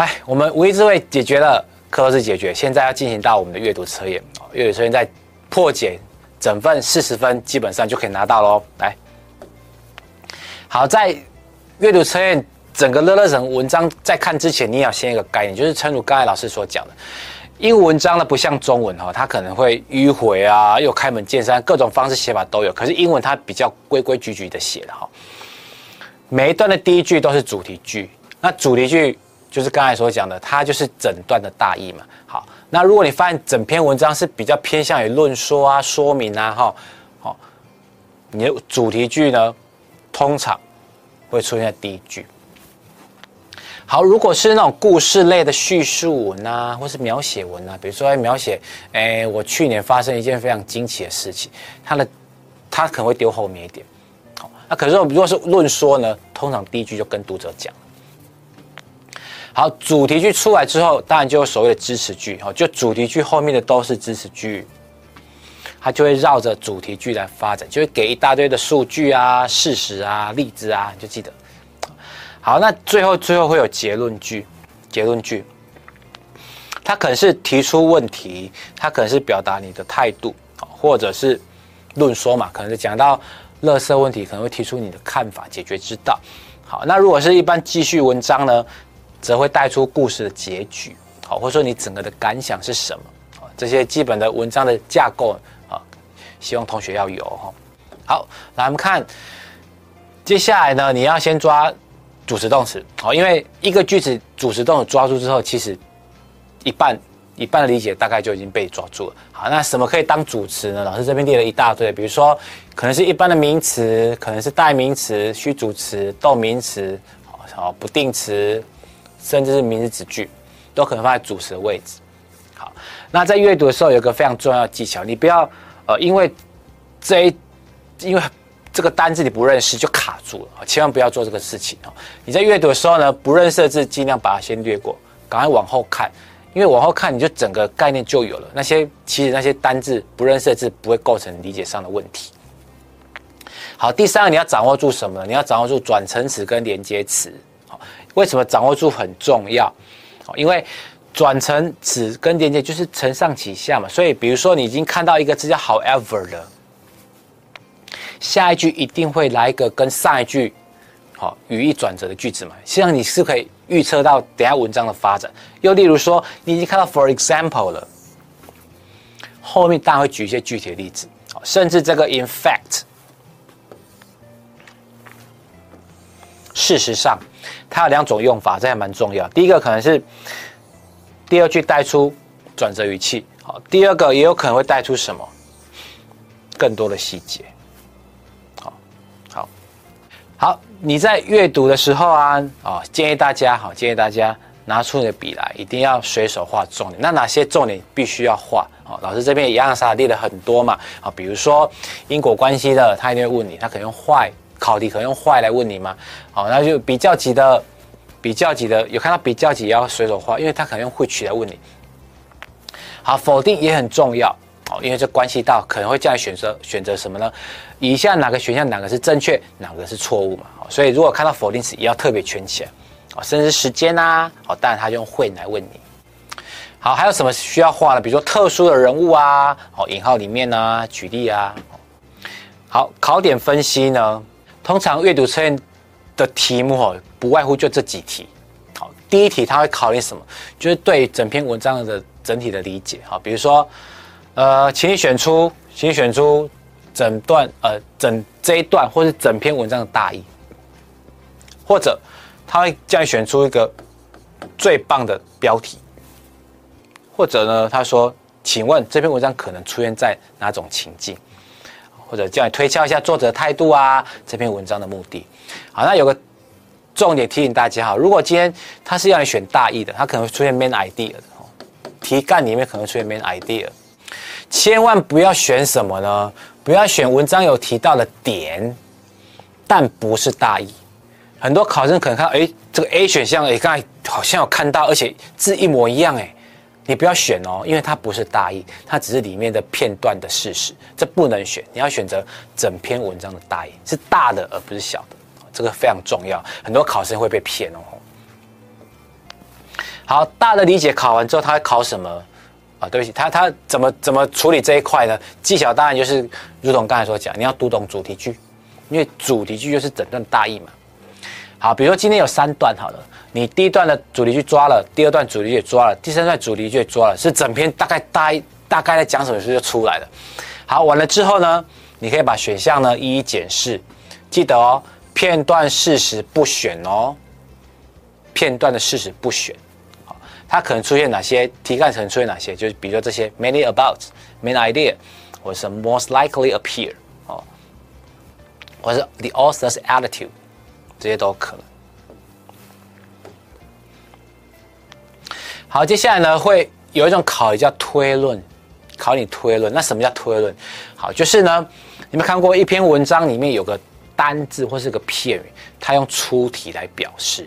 来，我们无意智慧解决了，课都是解决，现在要进行到我们的阅读测验。阅读测验在破解整份四十分，基本上就可以拿到喽。来，好，在阅读测验整个乐乐省文章在看之前，你要先一个概念，就是诚如刚才老师所讲的。英文文章呢，不像中文哈，它可能会迂回啊，又开门见山，各种方式写法都有。可是英文它比较规规矩矩的写的哈，每一段的第一句都是主题句。那主题句就是刚才所讲的，它就是整段的大意嘛。好，那如果你发现整篇文章是比较偏向于论说啊、说明啊，哈，好，你的主题句呢，通常会出现在第一句。好，如果是那种故事类的叙述文啊，或是描写文啊，比如说在描写，哎，我去年发生一件非常惊奇的事情，它的，它可能会丢后面一点。好，那可是如果是论说呢，通常第一句就跟读者讲。好，主题句出来之后，当然就有所谓的支持句，哈，就主题句后面的都是支持句，它就会绕着主题句来发展，就会给一大堆的数据啊、事实啊、例子啊，你就记得。好，那最后最后会有结论句，结论句，它可能是提出问题，它可能是表达你的态度，或者是论说嘛，可能是讲到垃圾问题，可能会提出你的看法、解决之道。好，那如果是一般记叙文章呢，则会带出故事的结局，好，或者说你整个的感想是什么？这些基本的文章的架构啊，希望同学要有哈。好，来我们看，接下来呢，你要先抓。主词动词，好，因为一个句子主词动词抓住之后，其实一半一半的理解大概就已经被抓住了。好，那什么可以当主词呢？老师这边列了一大堆，比如说可能是一般的名词，可能是代名词、虚主词、动名词，好，不定词，甚至是名词子句，都可能放在主词的位置。好，那在阅读的时候有个非常重要的技巧，你不要呃，因为这一因为。这个单字你不认识就卡住了，千万不要做这个事情哦。你在阅读的时候呢，不认识的字尽量把它先略过，赶快往后看，因为往后看你就整个概念就有了。那些其实那些单字不认识的字不会构成理解上的问题。好，第三个你要掌握住什么呢？你要掌握住转承词跟连接词。为什么掌握住很重要？因为转成指跟连接就是承上启下嘛。所以比如说你已经看到一个字叫 however 了。下一句一定会来一个跟上一句好语义转折的句子嘛？实际上你是可以预测到等下文章的发展。又例如说，你已经看到 for example 了，后面当然会举一些具体的例子，甚至这个 in fact，事实上，它有两种用法，这还蛮重要。第一个可能是第二句带出转折语气，好，第二个也有可能会带出什么更多的细节。好，好，好你在阅读的时候啊，啊，建议大家，好，建议大家拿出你的笔来，一定要随手画重点。那哪些重点必须要画？啊，老师这边也洋洋洒洒列了很多嘛，啊，比如说因果关系的，他一定会问你，他可能用坏，考题可能用坏来问你嘛，好，那就比较级的，比较级的，有看到比较级也要随手画，因为他可能用 which 来问你。好，否定也很重要。哦，因为这关系到可能会这样选择选择什么呢？以下哪个选项哪个是正确，哪个是错误嘛？所以如果看到否定词，也要特别圈起来。哦，甚至时间呐，哦，当然他就用会来问你。好，还有什么需要画的？比如说特殊的人物啊，哦，引号里面呢，举例啊。好，考点分析呢，通常阅读测验的题目哦，不外乎就这几题。好，第一题他会考虑什么？就是对整篇文章的整体的理解。好，比如说。呃，请你选出，请你选出整段呃整这一段，或是整篇文章的大意，或者他会叫你选出一个最棒的标题，或者呢，他说，请问这篇文章可能出现在哪种情境，或者叫你推敲一下作者的态度啊，这篇文章的目的。好，那有个重点提醒大家哈，如果今天他是要你选大意的，他可能会出现 main idea 的，题干里面可能出现 main idea。千万不要选什么呢？不要选文章有提到的点，但不是大意。很多考生可能看到，哎，这个 A 选项，哎，刚才好像有看到，而且字一模一样，哎，你不要选哦，因为它不是大意，它只是里面的片段的事实，这不能选。你要选择整篇文章的大意，是大的而不是小的，这个非常重要。很多考生会被骗哦。好，大的理解考完之后，他会考什么？啊，对不起，他他怎么怎么处理这一块呢？技巧当然就是如同刚才所讲，你要读懂主题句，因为主题句就是整段大意嘛。好，比如说今天有三段好了，你第一段的主题去抓了，第二段主题也抓了，第三段主题句也抓了，是整篇大概大大概在讲什么事就出来了。好，完了之后呢，你可以把选项呢一一检视，记得哦，片段事实不选哦，片段的事实不选。好它可能出现哪些题干？可能出现哪些？就是比如说这些 many about main idea，或者是 most likely appear 哦，或者是 the author's attitude，这些都可能。好，接下来呢会有一种考叫推论，考你推论。那什么叫推论？好，就是呢，你们看过一篇文章里面有个单字或是个片语，它用出题来表示。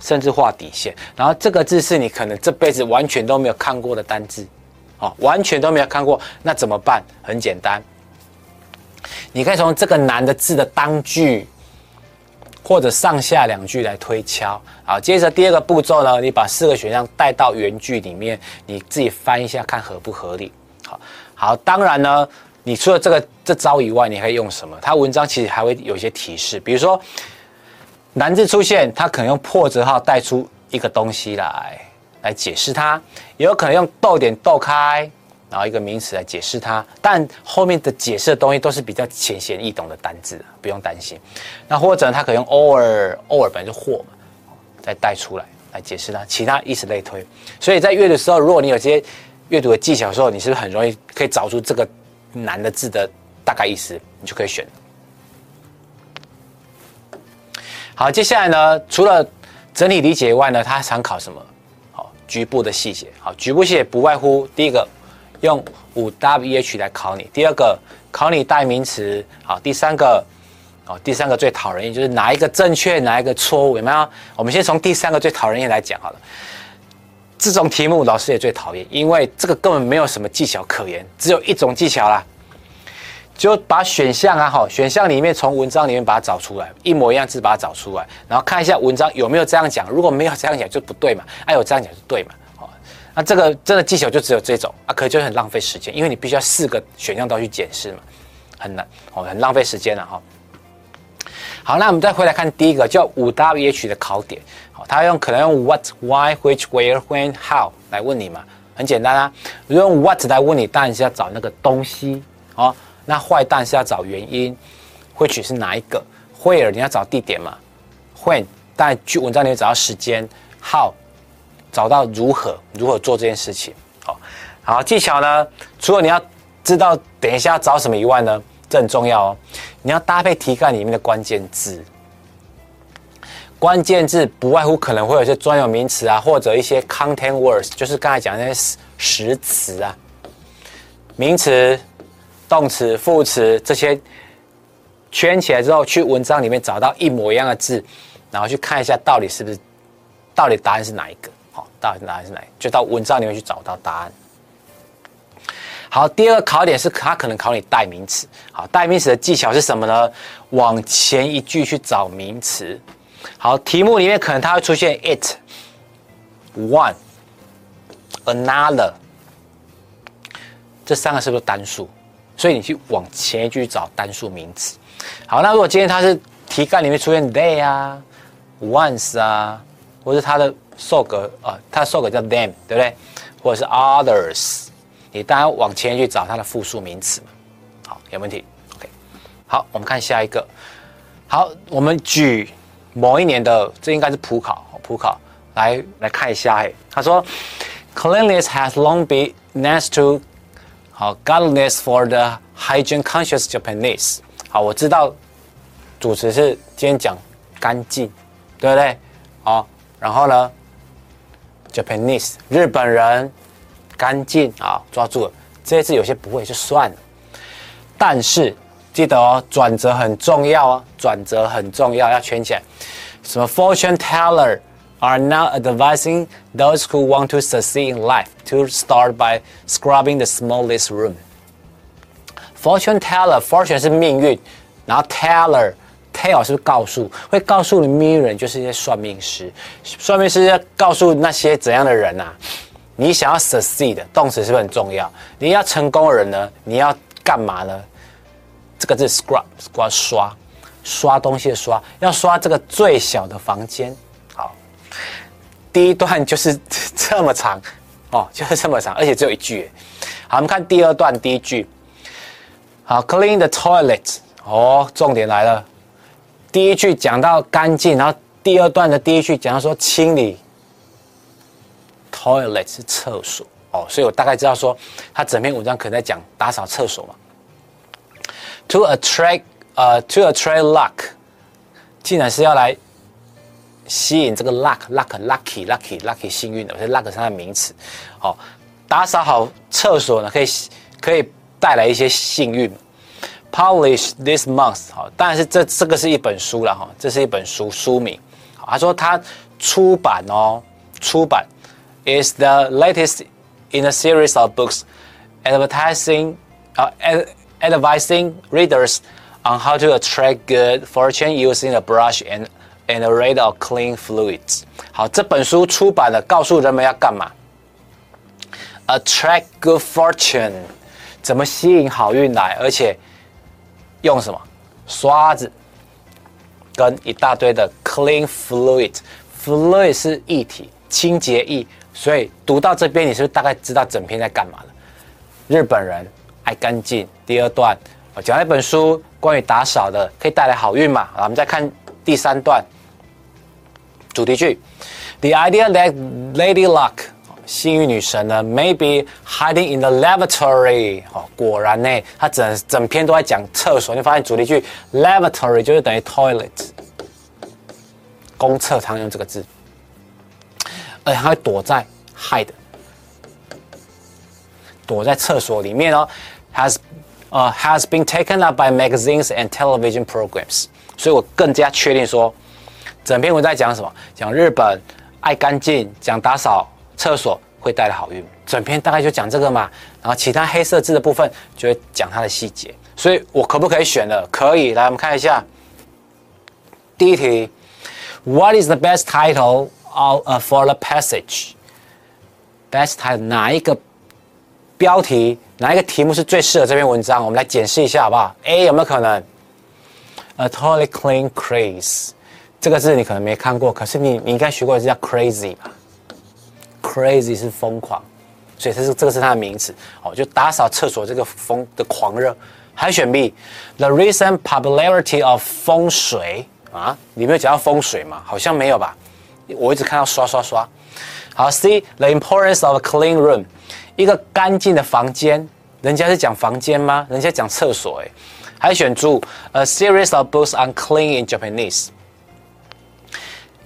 甚至画底线，然后这个字是你可能这辈子完全都没有看过的单字，哦，完全都没有看过，那怎么办？很简单，你可以从这个难的字的当句或者上下两句来推敲。好，接着第二个步骤呢，你把四个选项带到原句里面，你自己翻一下看合不合理。好，好，当然呢，你除了这个这招以外，你可以用什么？它文章其实还会有一些提示，比如说。难字出现，它可能用破折号带出一个东西来，来解释它；也有可能用逗点逗开，然后一个名词来解释它。但后面的解释的东西都是比较浅显易懂的单字，不用担心。那或者它可以用 or，or 本来就或嘛，再带出来来解释它。其他以此类推。所以在阅读的时候，如果你有些阅读的技巧的时候，你是不是很容易可以找出这个难的字的大概意思？你就可以选。好，接下来呢，除了整体理解以外呢，它常考什么？好，局部的细节。好，局部细节不外乎第一个用五 W H 来考你，第二个考你代名词。好，第三个，哦，第三个最讨人厌就是哪一个正确，哪一个错误，有没有？我们先从第三个最讨人厌来讲好了。这种题目老师也最讨厌，因为这个根本没有什么技巧可言，只有一种技巧啦。就把选项啊，好，选项里面从文章里面把它找出来，一模一样字把它找出来，然后看一下文章有没有这样讲，如果没有这样讲就不对嘛，哎、啊，有这样讲就对嘛，好，那这个真的技巧就只有这种啊，可能就很浪费时间，因为你必须要四个选项都要去检视嘛，很难哦，很浪费时间了哈。好，那我们再回来看第一个叫五 W H 的考点，好，他用可能用 What、Why、Which、Where、When、How 来问你嘛，很简单啊，用 What 来问你，当然是要找那个东西哦。那坏蛋是要找原因，which 是哪一个？where 你要找地点嘛？when 但去文章里面找到时间？how 找到如何如何做这件事情？好，好技巧呢？除了你要知道等一下要找什么以外呢，这很重要哦。你要搭配题干里面的关键字，关键字不外乎可能会有一些专有名词啊，或者一些 content words，就是刚才讲的那些实词啊，名词。动词、副词这些圈起来之后，去文章里面找到一模一样的字，然后去看一下到底是不是，到底答案是哪一个？到底答案是哪？就到文章里面去找到答案。好，第二个考点是它可能考你代名词。好，代名词的技巧是什么呢？往前一句去找名词。好，题目里面可能它会出现 it、one、another，这三个是不是单数？所以你去往前一句找单数名词。好，那如果今天它是题干里面出现 they 啊、once 啊，或是它的受格啊，它的受格叫 them，对不对？或者是 others，你当然往前去找它的复数名词嘛。好，有问题？OK。好，我们看下一个。好，我们举某一年的，这应该是普考，普考来来看一下。嘿，他说，cleanliness has long been next to 好，godliness for the hygiene-conscious Japanese。好，我知道主持是今天讲干净，对不对？好，然后呢，Japanese 日本人干净啊，抓住了。这些字有些不会就算了，但是记得哦，转折很重要哦，转折很重要，要圈起来。什么 fortune teller？are now advising those who want to succeed in life to start by scrubbing the smallest room. Fortune teller, fortune 是命运，然后 teller, tell 是不是告诉？会告诉你 mirror 就是一些算命师。算命师要告诉那些怎样的人啊？你想要 succeed，动词是不是很重要？你要成功的人呢？你要干嘛呢？这个字 scrub，scrub 刷，刷东西的刷，要刷这个最小的房间。好，第一段就是 这么长哦，就是这么长，而且只有一句。好，我们看第二段第一句。好，clean the toilet。哦，重点来了。第一句讲到干净，然后第二段的第一句讲到说清理。toilet 是厕所哦，所以我大概知道说，他整篇文章可能在讲打扫厕所嘛。To attract 呃、to attract luck，竟然是要来吸引这个 luck，luck，lucky，lucky，lucky 幸运的，我觉得 luck 是它的名词。哦，打扫好厕所呢，可以可以带来一些幸运。Publish this month，好，当然是这这个是一本书了哈，这是一本书书名。好，他说他出版哦，出版，is the latest in a series of books advertising，呃、uh,，advising readers on how to attract good fortune using a brush and and a array of clean fluids。好，这本书出版了，告诉人们要干嘛？Attract good fortune，怎么吸引好运来，而且。 用什么？刷子跟一大堆的 clean fluid，fluid 是液体，清洁液。所以读到这边，你是不是大概知道整篇在干嘛了？日本人爱干净。第二段我讲了一本书，关于打扫的，可以带来好运嘛？好，我们再看第三段主题句：The idea that Lady Luck。幸运女神呢？Maybe hiding in the lavatory。哦，果然呢，它整整篇都在讲厕所。你发现主题句 lavatory 就是等于 toilet，公厕常用这个字。而且它会躲在 hide，躲在厕所里面哦。Has 呃、uh, has been taken up by magazines and television programs。所以我更加确定说，整篇文在讲什么？讲日本爱干净，讲打扫。厕所会带来好运，整篇大概就讲这个嘛，然后其他黑色字的部分就会讲它的细节，所以我可不可以选了？可以，来我们看一下第一题，What is the best title of for the passage？Best title 哪一个标题哪一个题目是最适合这篇文章？我们来检视一下好不好？A 有没有可能？A totally clean craze，这个字你可能没看过，可是你你应该学过这叫 crazy 吧？Crazy 是疯狂，所以这是这个是它的名词哦，就打扫厕所这个疯的狂热。还选 B，The recent popularity of 风水啊，你没有讲到风水吗？好像没有吧？我一直看到刷刷刷。好，C，The importance of a clean room，一个干净的房间，人家是讲房间吗？人家讲厕所哎。还选 D，A series of books on clean in Japanese。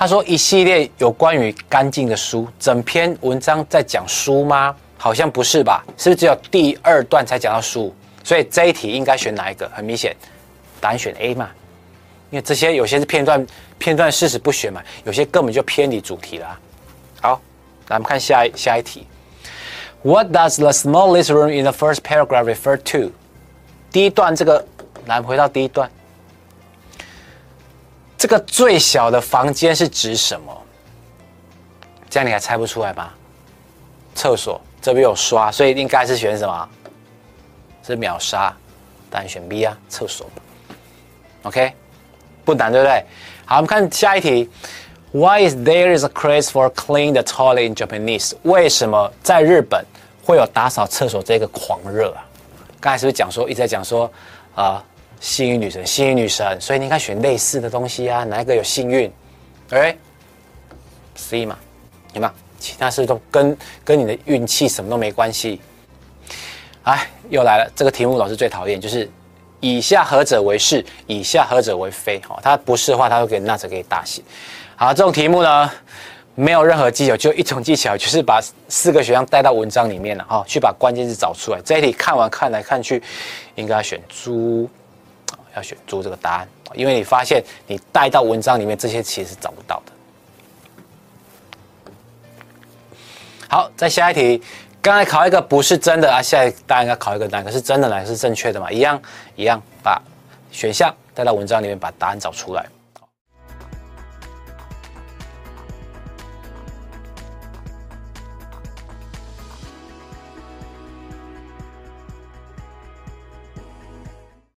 他说：“一系列有关于干净的书，整篇文章在讲书吗？好像不是吧？是不是只有第二段才讲到书？所以这一题应该选哪一个？很明显，答案选 A 嘛，因为这些有些是片段，片段事实不选嘛，有些根本就偏离主题了。好，来我们看下一下一题。What does the smallest room in the first paragraph refer to？第一段这个，来回到第一段。”这个最小的房间是指什么？这样你还猜不出来吗？厕所这边有刷，所以应该是选什么？是秒杀，当然选 B 啊，厕所。OK，不难对不对？好，我们看下一题。Why is there is a craze for clean the toilet in Japanese？为什么在日本会有打扫厕所这个狂热啊？刚才是不是讲说一直在讲说啊？幸运女神，幸运女神，所以你应该选类似的东西啊，哪一个有幸运？哎，C 嘛，有没有？其他事都跟跟你的运气什么都没关系。哎，又来了，这个题目老师最讨厌，就是以下何者为是，以下何者为非？哦，它不是的话，它会给那者给大写。好，这种题目呢，没有任何技巧，就一种技巧，就是把四个选项带到文章里面了，哈、哦，去把关键字找出来。这一题看完看来看去，应该选猪。要选出这个答案，因为你发现你带到文章里面这些其实是找不到的。好，再下一题，刚才考一个不是真的啊，下一个答案应该考一个哪个是真的，哪个是正确的嘛？一样一样，把选项带到文章里面把答案找出来。